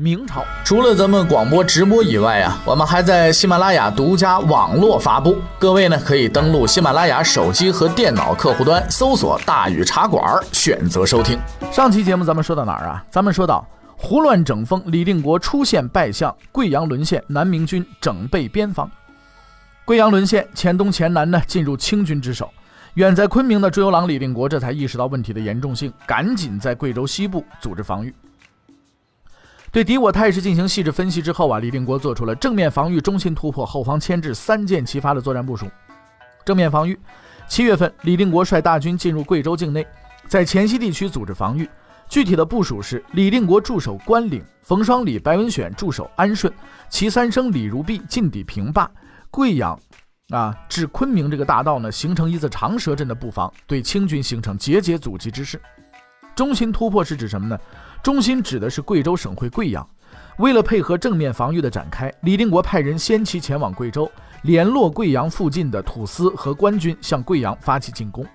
明朝除了咱们广播直播以外啊，我们还在喜马拉雅独家网络发布。各位呢可以登录喜马拉雅手机和电脑客户端，搜索“大禹茶馆”，选择收听。上期节目咱们说到哪儿啊？咱们说到胡乱整风，李定国出现败相，贵阳沦陷，南明军整备边防。贵阳沦陷，黔东黔南呢进入清军之手。远在昆明的朱由郎李定国这才意识到问题的严重性，赶紧在贵州西部组织防御。对敌我态势进行细致分析之后啊，李定国做出了正面防御、中心突破、后方牵制三箭齐发的作战部署。正面防御，七月份，李定国率大军进入贵州境内，在黔西地区组织防御。具体的部署是：李定国驻守关岭，冯双礼、白文选驻守安顺，齐三生、李如弼进抵平坝、贵阳，啊，至昆明这个大道呢，形成一字长蛇阵的布防，对清军形成节节阻击之势。中心突破是指什么呢？中心指的是贵州省会贵阳。为了配合正面防御的展开，李定国派人先期前往贵州，联络贵阳附近的土司和官军，向贵阳发起进攻。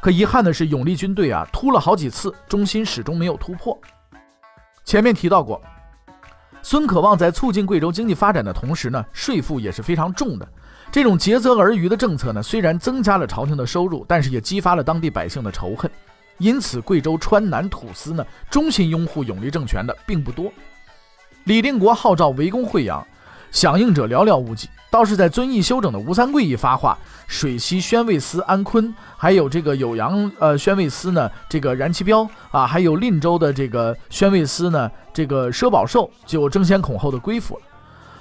可遗憾的是，永历军队啊突了好几次，中心始终没有突破。前面提到过，孙可望在促进贵州经济发展的同时呢，税负也是非常重的。这种竭泽而渔的政策呢，虽然增加了朝廷的收入，但是也激发了当地百姓的仇恨。因此，贵州川南土司呢，衷心拥护永历政权的并不多。李定国号召围攻惠阳，响应者寥寥无几。倒是在遵义休整的吴三桂一发话，水西宣慰司安坤，还有这个酉阳呃宣慰司呢，这个燃其彪啊，还有令州的这个宣慰司呢，这个佘宝寿就争先恐后的归附了。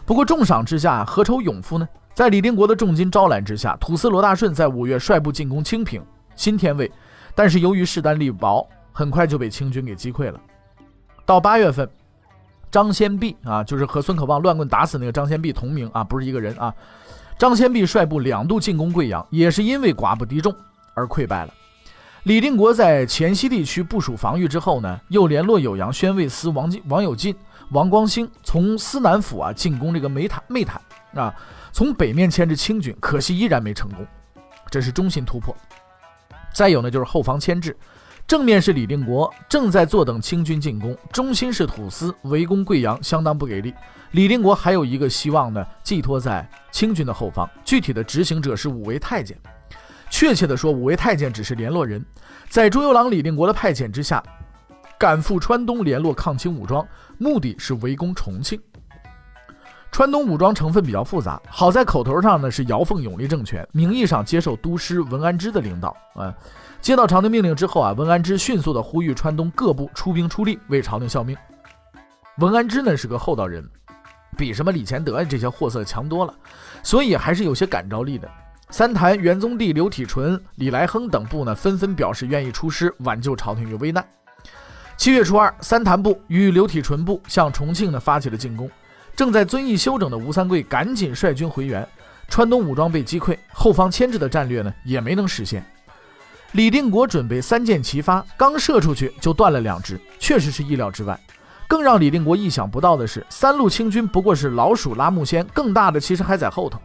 不过重赏之下，何愁勇夫呢？在李定国的重金招揽之下，土司罗大顺在五月率部进攻清平新天卫。但是由于势单力薄，很快就被清军给击溃了。到八月份，张先弼啊，就是和孙可望乱棍打死那个张先弼同名啊，不是一个人啊。张先弼率部两度进攻贵阳，也是因为寡不敌众而溃败了。李定国在黔西地区部署防御之后呢，又联络酉阳宣慰司王进、王有进、王光兴，从思南府啊进攻这个梅坦、梅坦啊，从北面牵制清军，可惜依然没成功。这是中心突破。再有呢，就是后方牵制，正面是李定国正在坐等清军进攻，中心是土司围攻贵阳，相当不给力。李定国还有一个希望呢，寄托在清军的后方，具体的执行者是五位太监。确切的说，五位太监只是联络人，在朱由榔、李定国的派遣之下，赶赴川东联络抗清武装，目的是围攻重庆。川东武装成分比较复杂，好在口头上呢是姚奉永历政权，名义上接受都师文安之的领导。啊，接到朝廷命令之后啊，文安之迅速的呼吁川东各部出兵出力，为朝廷效命。文安之呢是个厚道人，比什么李乾德这些货色强多了，所以还是有些感召力的。三坛元宗帝刘体纯、李来亨等部呢纷纷表示愿意出师挽救朝廷于危难。七月初二，三坛部与刘体纯部向重庆呢发起了进攻。正在遵义休整的吴三桂赶紧率军回援，川东武装被击溃，后方牵制的战略呢也没能实现。李定国准备三箭齐发，刚射出去就断了两支，确实是意料之外。更让李定国意想不到的是，三路清军不过是老鼠拉木仙，更大的其实还在后头。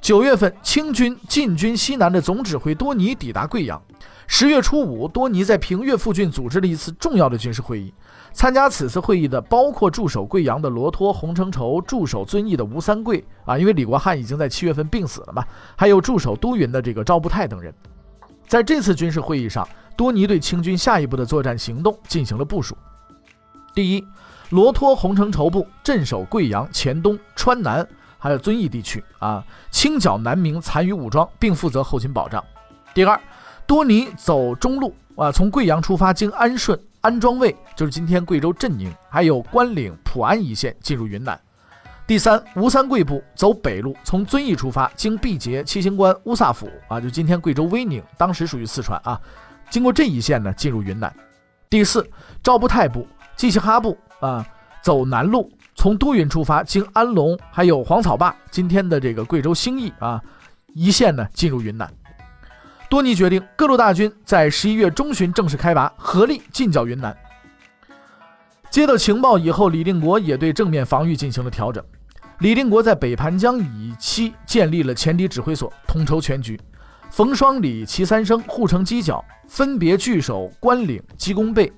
九月份，清军进军西南的总指挥多尼抵达贵阳。十月初五，多尼在平越附近组织了一次重要的军事会议。参加此次会议的包括驻守贵阳的罗托、洪承畴，驻守遵义的吴三桂啊，因为李国汉已经在七月份病死了嘛，还有驻守都匀的这个赵步泰等人。在这次军事会议上，多尼对清军下一步的作战行动进行了部署。第一，罗托、洪承畴部镇守贵阳、黔东、川南，还有遵义地区啊，清剿南明残余武装，并负责后勤保障。第二，多尼走中路啊，从贵阳出发，经安顺。安庄卫就是今天贵州镇宁，还有关岭、普安一线进入云南。第三，吴三桂部走北路，从遵义出发，经毕节、七星关、乌萨府啊，就今天贵州威宁，当时属于四川啊，经过这一线呢，进入云南。第四，赵步泰部、季西哈部啊，走南路。从都匀出发，经安龙还有黄草坝，今天的这个贵州兴义啊一线呢，进入云南。多尼决定，各路大军在十一月中旬正式开拔，合力进剿云南。接到情报以后，李定国也对正面防御进行了调整。李定国在北盘江以西建立了前敌指挥所，统筹全局。冯双、李、齐三生护城犄角，分别据守关岭、鸡公背；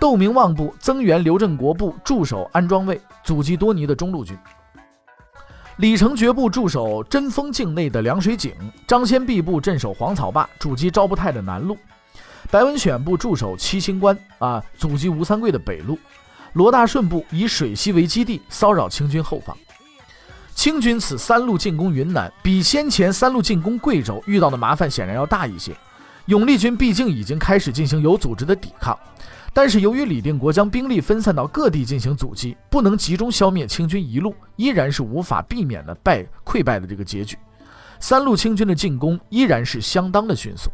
窦明望部增援刘振国部驻守安庄卫，阻击多尼的中路军。李成觉部驻守贞丰境内的凉水井，张先弼部镇守黄草坝，阻击赵不泰的南路；白文选部驻守七星关，啊，阻击吴三桂的北路。罗大顺部以水西为基地，骚扰清军后方。清军此三路进攻云南，比先前三路进攻贵州遇到的麻烦显然要大一些。永历军毕竟已经开始进行有组织的抵抗，但是由于李定国将兵力分散到各地进行阻击，不能集中消灭清军一路，依然是无法避免的败溃败的这个结局。三路清军的进攻依然是相当的迅速。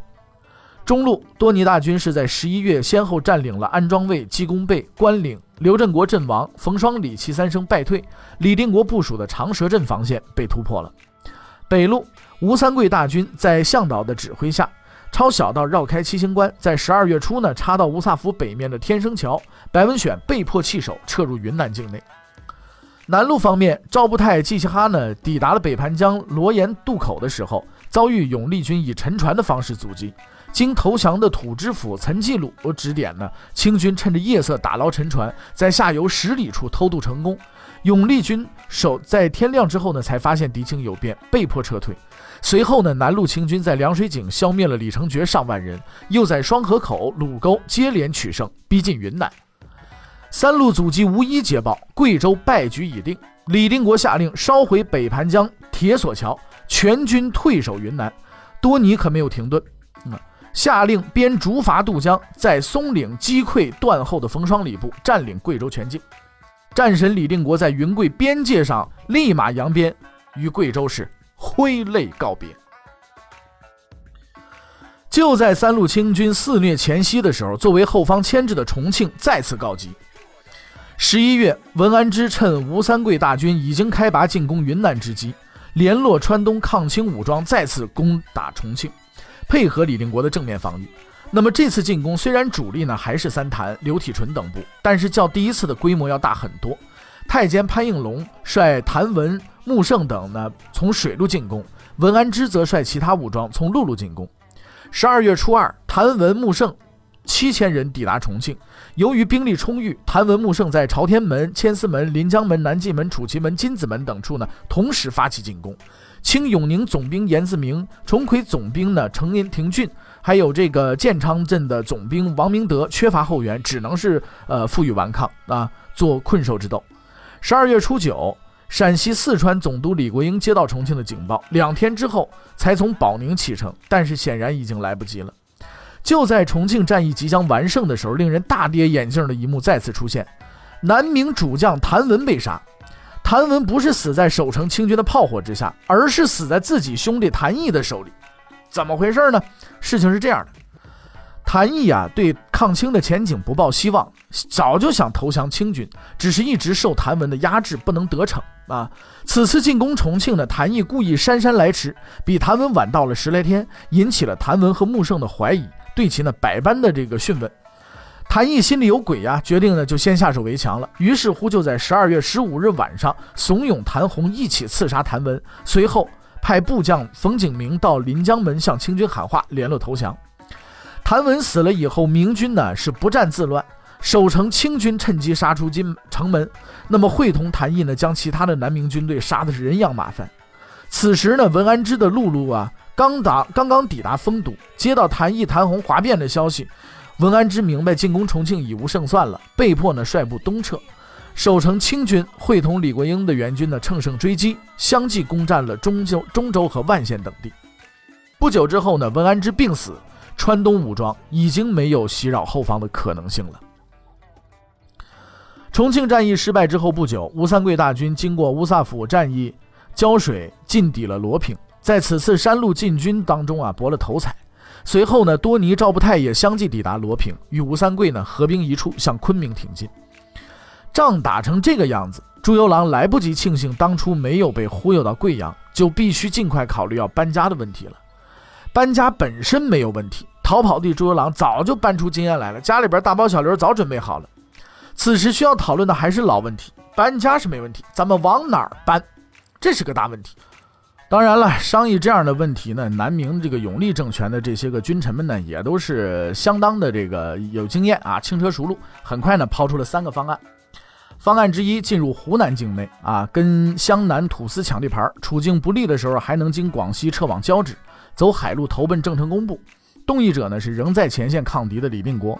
中路，多尼大军是在十一月先后占领了安庄卫、鸡公背、关岭。刘振国阵亡，冯双、李齐三生败退，李定国部署的长蛇阵防线被突破了。北路，吴三桂大军在向导的指挥下，抄小道绕开七星关，在十二月初呢，插到乌萨府北面的天生桥。白文选被迫弃守，撤入云南境内。南路方面，赵步泰、季希哈呢，抵达了北盘江罗岩渡口的时候，遭遇永历军以沉船的方式阻击。经投降的土知府岑继鲁指点呢，清军趁着夜色打捞沉船，在下游十里处偷渡成功。永历军守在天亮之后呢，才发现敌情有变，被迫撤退。随后呢，南路清军在凉水井消灭了李成觉上万人，又在双河口、鲁沟接连取胜，逼近云南。三路阻击无一捷报，贵州败局已定。李定国下令烧毁北盘江铁索桥，全军退守云南。多尼可没有停顿。下令边竹筏渡江，在松岭击溃断后的冯双礼部，占领贵州全境。战神李定国在云贵边界上立马扬鞭，与贵州是挥泪告别。就在三路清军肆虐前夕的时候，作为后方牵制的重庆再次告急。十一月，文安之趁吴三桂大军已经开拔进攻云南之机，联络川东抗清武装，再次攻打重庆。配合李定国的正面防御，那么这次进攻虽然主力呢还是三谭、刘体纯等部，但是较第一次的规模要大很多。太监潘应龙率谭文、穆胜等呢从水路进攻，文安之则率其他武装从陆路进攻。十二月初二，谭文、穆胜七千人抵达重庆，由于兵力充裕，谭文、穆胜在朝天门、千厮门、临江门、南纪门、楚奇门、金子门等处呢同时发起进攻。清永宁总兵严自明、重奎总兵呢程廷廷俊，还有这个建昌镇的总兵王明德缺乏后援，只能是呃负隅顽抗啊，做困兽之斗。十二月初九，陕西四川总督李国英接到重庆的警报，两天之后才从保宁启程，但是显然已经来不及了。就在重庆战役即将完胜的时候，令人大跌眼镜的一幕再次出现：南明主将谭文被杀。谭文不是死在守城清军的炮火之下，而是死在自己兄弟谭毅的手里。怎么回事呢？事情是这样的，谭毅啊，对抗清的前景不抱希望，早就想投降清军，只是一直受谭文的压制，不能得逞啊。此次进攻重庆呢，谭毅故意姗姗来迟，比谭文晚到了十来天，引起了谭文和穆胜的怀疑，对其呢百般的这个讯问。谭毅心里有鬼呀，决定呢就先下手为强了。于是乎，就在十二月十五日晚上，怂恿谭红一起刺杀谭文，随后派部将冯景明到临江门向清军喊话，联络投降。谭文死了以后，明军呢是不战自乱，守城清军趁机杀出金城门。那么会同谭毅呢，将其他的南明军队杀的是人仰马翻。此时呢，文安之的陆路啊刚达刚刚抵达丰都，接到谭毅、谭红哗变的消息。文安之明白进攻重庆已无胜算了，被迫呢率部东撤。守城清军会同李国英的援军呢乘胜追击，相继攻占了中州、中州和万县等地。不久之后呢，文安之病死，川东武装已经没有袭扰后方的可能性了。重庆战役失败之后不久，吴三桂大军经过乌萨府战役胶水，进抵了罗平，在此次山路进军当中啊博了头彩。随后呢，多尼、赵不泰也相继抵达罗平，与吴三桂呢合兵一处，向昆明挺进。仗打成这个样子，朱由榔来不及庆幸当初没有被忽悠到贵阳，就必须尽快考虑要搬家的问题了。搬家本身没有问题，逃跑的朱由榔早就搬出经验来了，家里边大包小刘早准备好了。此时需要讨论的还是老问题，搬家是没问题，咱们往哪儿搬，这是个大问题。当然了，商议这样的问题呢，南明这个永历政权的这些个君臣们呢，也都是相当的这个有经验啊，轻车熟路，很快呢抛出了三个方案。方案之一，进入湖南境内啊，跟湘南土司抢地盘，处境不利的时候，还能经广西撤往交趾，走海路投奔郑成功部。动议者呢是仍在前线抗敌的李定国。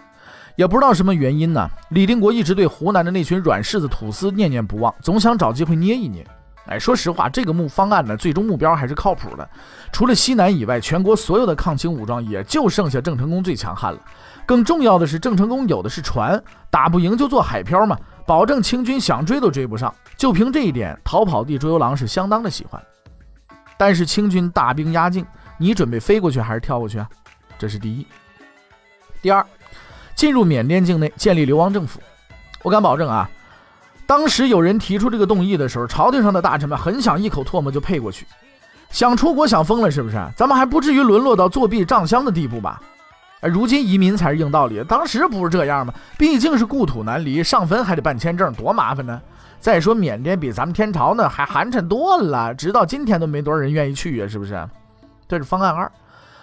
也不知道什么原因呢，李定国一直对湖南的那群软柿子土司念念不忘，总想找机会捏一捏。哎，说实话，这个目方案呢，最终目标还是靠谱的。除了西南以外，全国所有的抗清武装也就剩下郑成功最强悍了。更重要的是，郑成功有的是船，打不赢就做海漂嘛，保证清军想追都追不上。就凭这一点，逃跑地朱由榔是相当的喜欢。但是清军大兵压境，你准备飞过去还是跳过去啊？这是第一。第二，进入缅甸境内建立流亡政府，我敢保证啊。当时有人提出这个动议的时候，朝廷上的大臣们很想一口唾沫就配过去，想出国想疯了是不是？咱们还不至于沦落到作弊账箱的地步吧？如今移民才是硬道理，当时不是这样吗？毕竟是故土难离，上坟还得办签证，多麻烦呢。再说缅甸比咱们天朝呢还寒碜多了，直到今天都没多少人愿意去呀，是不是？这是方案二。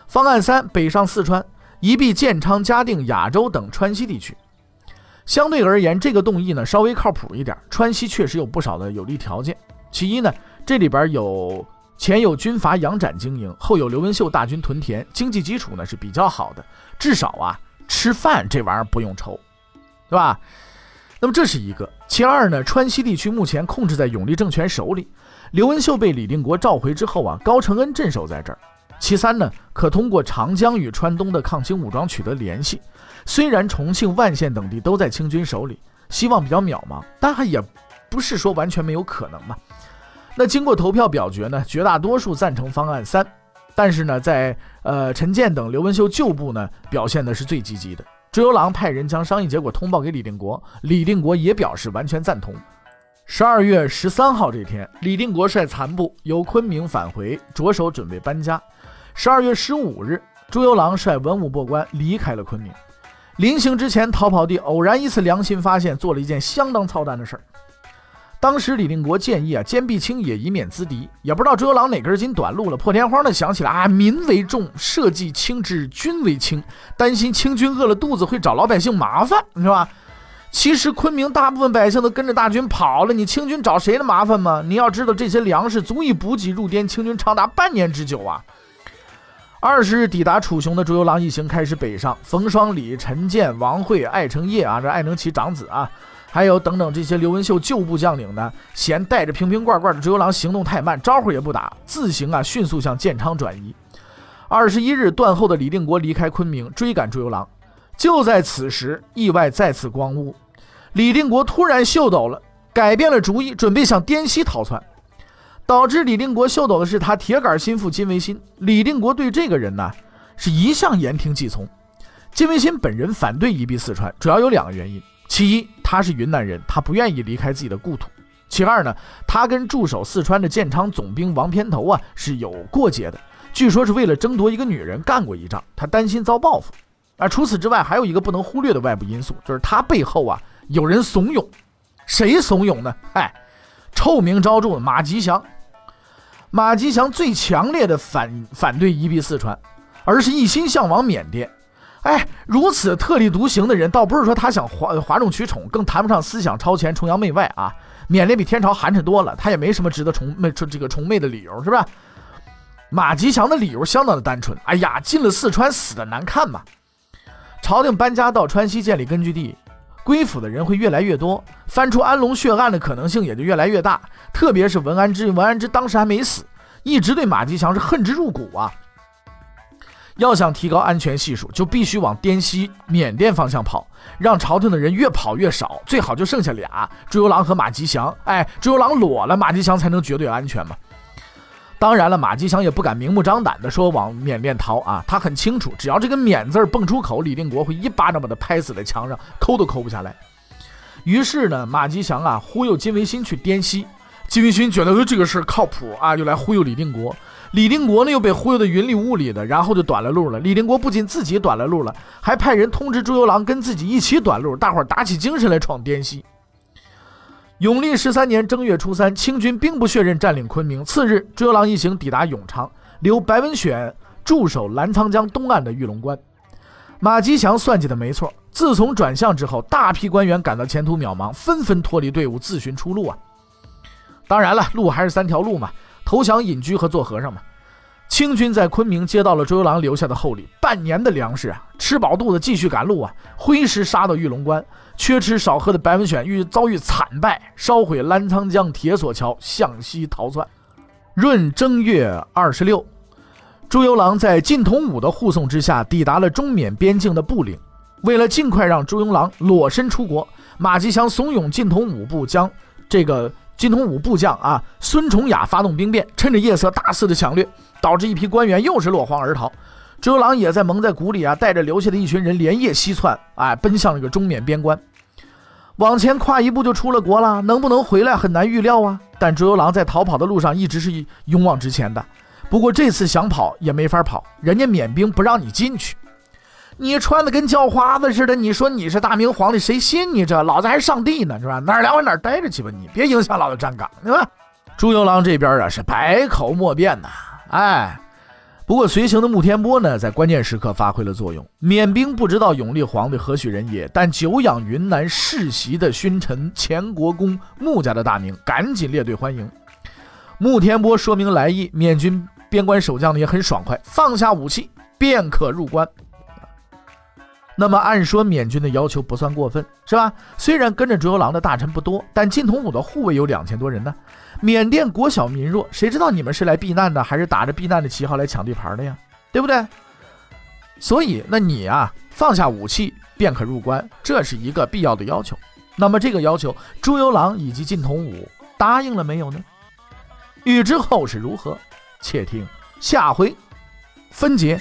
方案三，北上四川，移避建昌、嘉定、雅州等川西地区。相对而言，这个动议呢稍微靠谱一点。川西确实有不少的有利条件。其一呢，这里边有前有军阀杨展经营，后有刘文秀大军屯田，经济基础呢是比较好的，至少啊吃饭这玩意儿不用愁，对吧？那么这是一个。其二呢，川西地区目前控制在永历政权手里，刘文秀被李定国召回之后啊，高承恩镇守在这儿。其三呢，可通过长江与川东的抗清武装取得联系。虽然重庆、万县等地都在清军手里，希望比较渺茫，但还也不是说完全没有可能嘛。那经过投票表决呢，绝大多数赞成方案三，但是呢，在呃陈建等刘文秀旧部呢表现的是最积极的。朱由榔派人将商议结果通报给李定国，李定国也表示完全赞同。十二月十三号这天，李定国率残部由昆明返回，着手准备搬家。十二月十五日，朱由榔率文武过官离开了昆明。临行之前，逃跑地偶然一次良心发现，做了一件相当操蛋的事儿。当时李定国建议啊，坚壁清野，以免资敌。也不知道朱由榔哪根筋短路了，破天荒的想起来啊，民为重，社稷轻之，君为轻，担心清军饿了肚子会找老百姓麻烦，是吧？其实昆明大部分百姓都跟着大军跑了，你清军找谁的麻烦吗？你要知道，这些粮食足以补给入滇清军长达半年之久啊。二十日抵达楚雄的朱由榔一行开始北上，冯双礼、陈建、王惠、艾成业啊，这艾能奇长子啊，还有等等这些刘文秀旧部将领呢，嫌带着瓶瓶罐罐的朱由榔行动太慢，招呼也不打，自行啊迅速向建昌转移。二十一日断后的李定国离开昆明，追赶朱由榔。就在此时，意外再次光顾，李定国突然秀逗了，改变了主意，准备向滇西逃窜。导致李定国秀逗的是他铁杆心腹金维新。李定国对这个人呢，是一向言听计从。金维新本人反对移避四川，主要有两个原因：其一，他是云南人，他不愿意离开自己的故土；其二呢，他跟驻守四川的建昌总兵王偏头啊是有过节的，据说是为了争夺一个女人干过一仗，他担心遭报复。而除此之外，还有一个不能忽略的外部因素，就是他背后啊有人怂恿。谁怂恿呢？哎。臭名昭著的马吉祥，马吉祥最强烈的反反对移避四川，而是一心向往缅甸。哎，如此特立独行的人，倒不是说他想哗哗众取宠，更谈不上思想超前、崇洋媚外啊。缅甸比天朝寒碜多了，他也没什么值得崇媚、这个崇媚的理由，是吧？马吉祥的理由相当的单纯。哎呀，进了四川死的难看嘛。朝廷搬家到川西建立根据地。归府的人会越来越多，翻出安龙血案的可能性也就越来越大。特别是文安之，文安之当时还没死，一直对马吉祥是恨之入骨啊。要想提高安全系数，就必须往滇西、缅甸方向跑，让朝廷的人越跑越少，最好就剩下俩朱由榔和马吉祥。哎，朱由榔裸了，马吉祥才能绝对安全嘛。当然了，马吉祥也不敢明目张胆地说往缅甸逃啊，他很清楚，只要这个“缅”字蹦出口，李定国会一巴掌把他拍死在墙上，抠都抠不下来。于是呢，马吉祥啊忽悠金维新去滇西，金维新觉得这个事儿靠谱啊，又来忽悠李定国。李定国呢又被忽悠的云里雾里的，然后就短了路了。李定国不仅自己短了路了，还派人通知朱由榔跟自己一起短路，大伙儿打起精神来闯滇西。永历十三年正月初三，清军兵不血刃占领昆明。次日，朱由榔一行抵达永昌，留白文选驻守澜沧江东岸的玉龙关。马吉祥算计的没错，自从转向之后，大批官员感到前途渺茫，纷纷脱离队伍自寻出路啊。当然了，路还是三条路嘛：投降、隐居和做和尚嘛。清军在昆明接到了朱由榔留下的厚礼，半年的粮食啊，吃饱肚子继续赶路啊，挥师杀到玉龙关。缺吃少喝的白文选遇遭遇惨败，烧毁澜沧江铁索桥，向西逃窜。闰正月二十六。朱由榔在靳同武的护送之下，抵达了中缅边境的布岭。为了尽快让朱由榔裸身出国，马吉祥怂恿靳同武部将这个靳同武部将啊孙崇雅发动兵变，趁着夜色大肆的抢掠，导致一批官员又是落荒而逃。朱由榔也在蒙在鼓里啊，带着留下的一群人连夜西窜，哎，奔向这个中缅边关。往前跨一步就出了国了，能不能回来很难预料啊。但朱由榔在逃跑的路上一直是勇往直前的。不过这次想跑也没法跑，人家缅兵不让你进去，你穿的跟叫花子似的，你说你是大明皇帝，谁信你这？老子还上帝呢，是吧？哪儿凉快哪儿待着去吧，你别影响老子站岗，对吧？朱由榔这边啊是百口莫辩呐，哎，不过随行的穆天波呢，在关键时刻发挥了作用。缅兵不知道永历皇帝何许人也，但久仰云南世袭的勋臣前国公穆家的大名，赶紧列队欢迎。穆天波说明来意，缅军。边关守将呢也很爽快，放下武器便可入关。那么按说缅军的要求不算过分，是吧？虽然跟着朱由榔的大臣不多，但金同武的护卫有两千多人呢。缅甸国小民弱，谁知道你们是来避难的，还是打着避难的旗号来抢地盘的呀？对不对？所以，那你啊，放下武器便可入关，这是一个必要的要求。那么这个要求，朱由榔以及晋同武答应了没有呢？欲知后事如何？且听下回分解。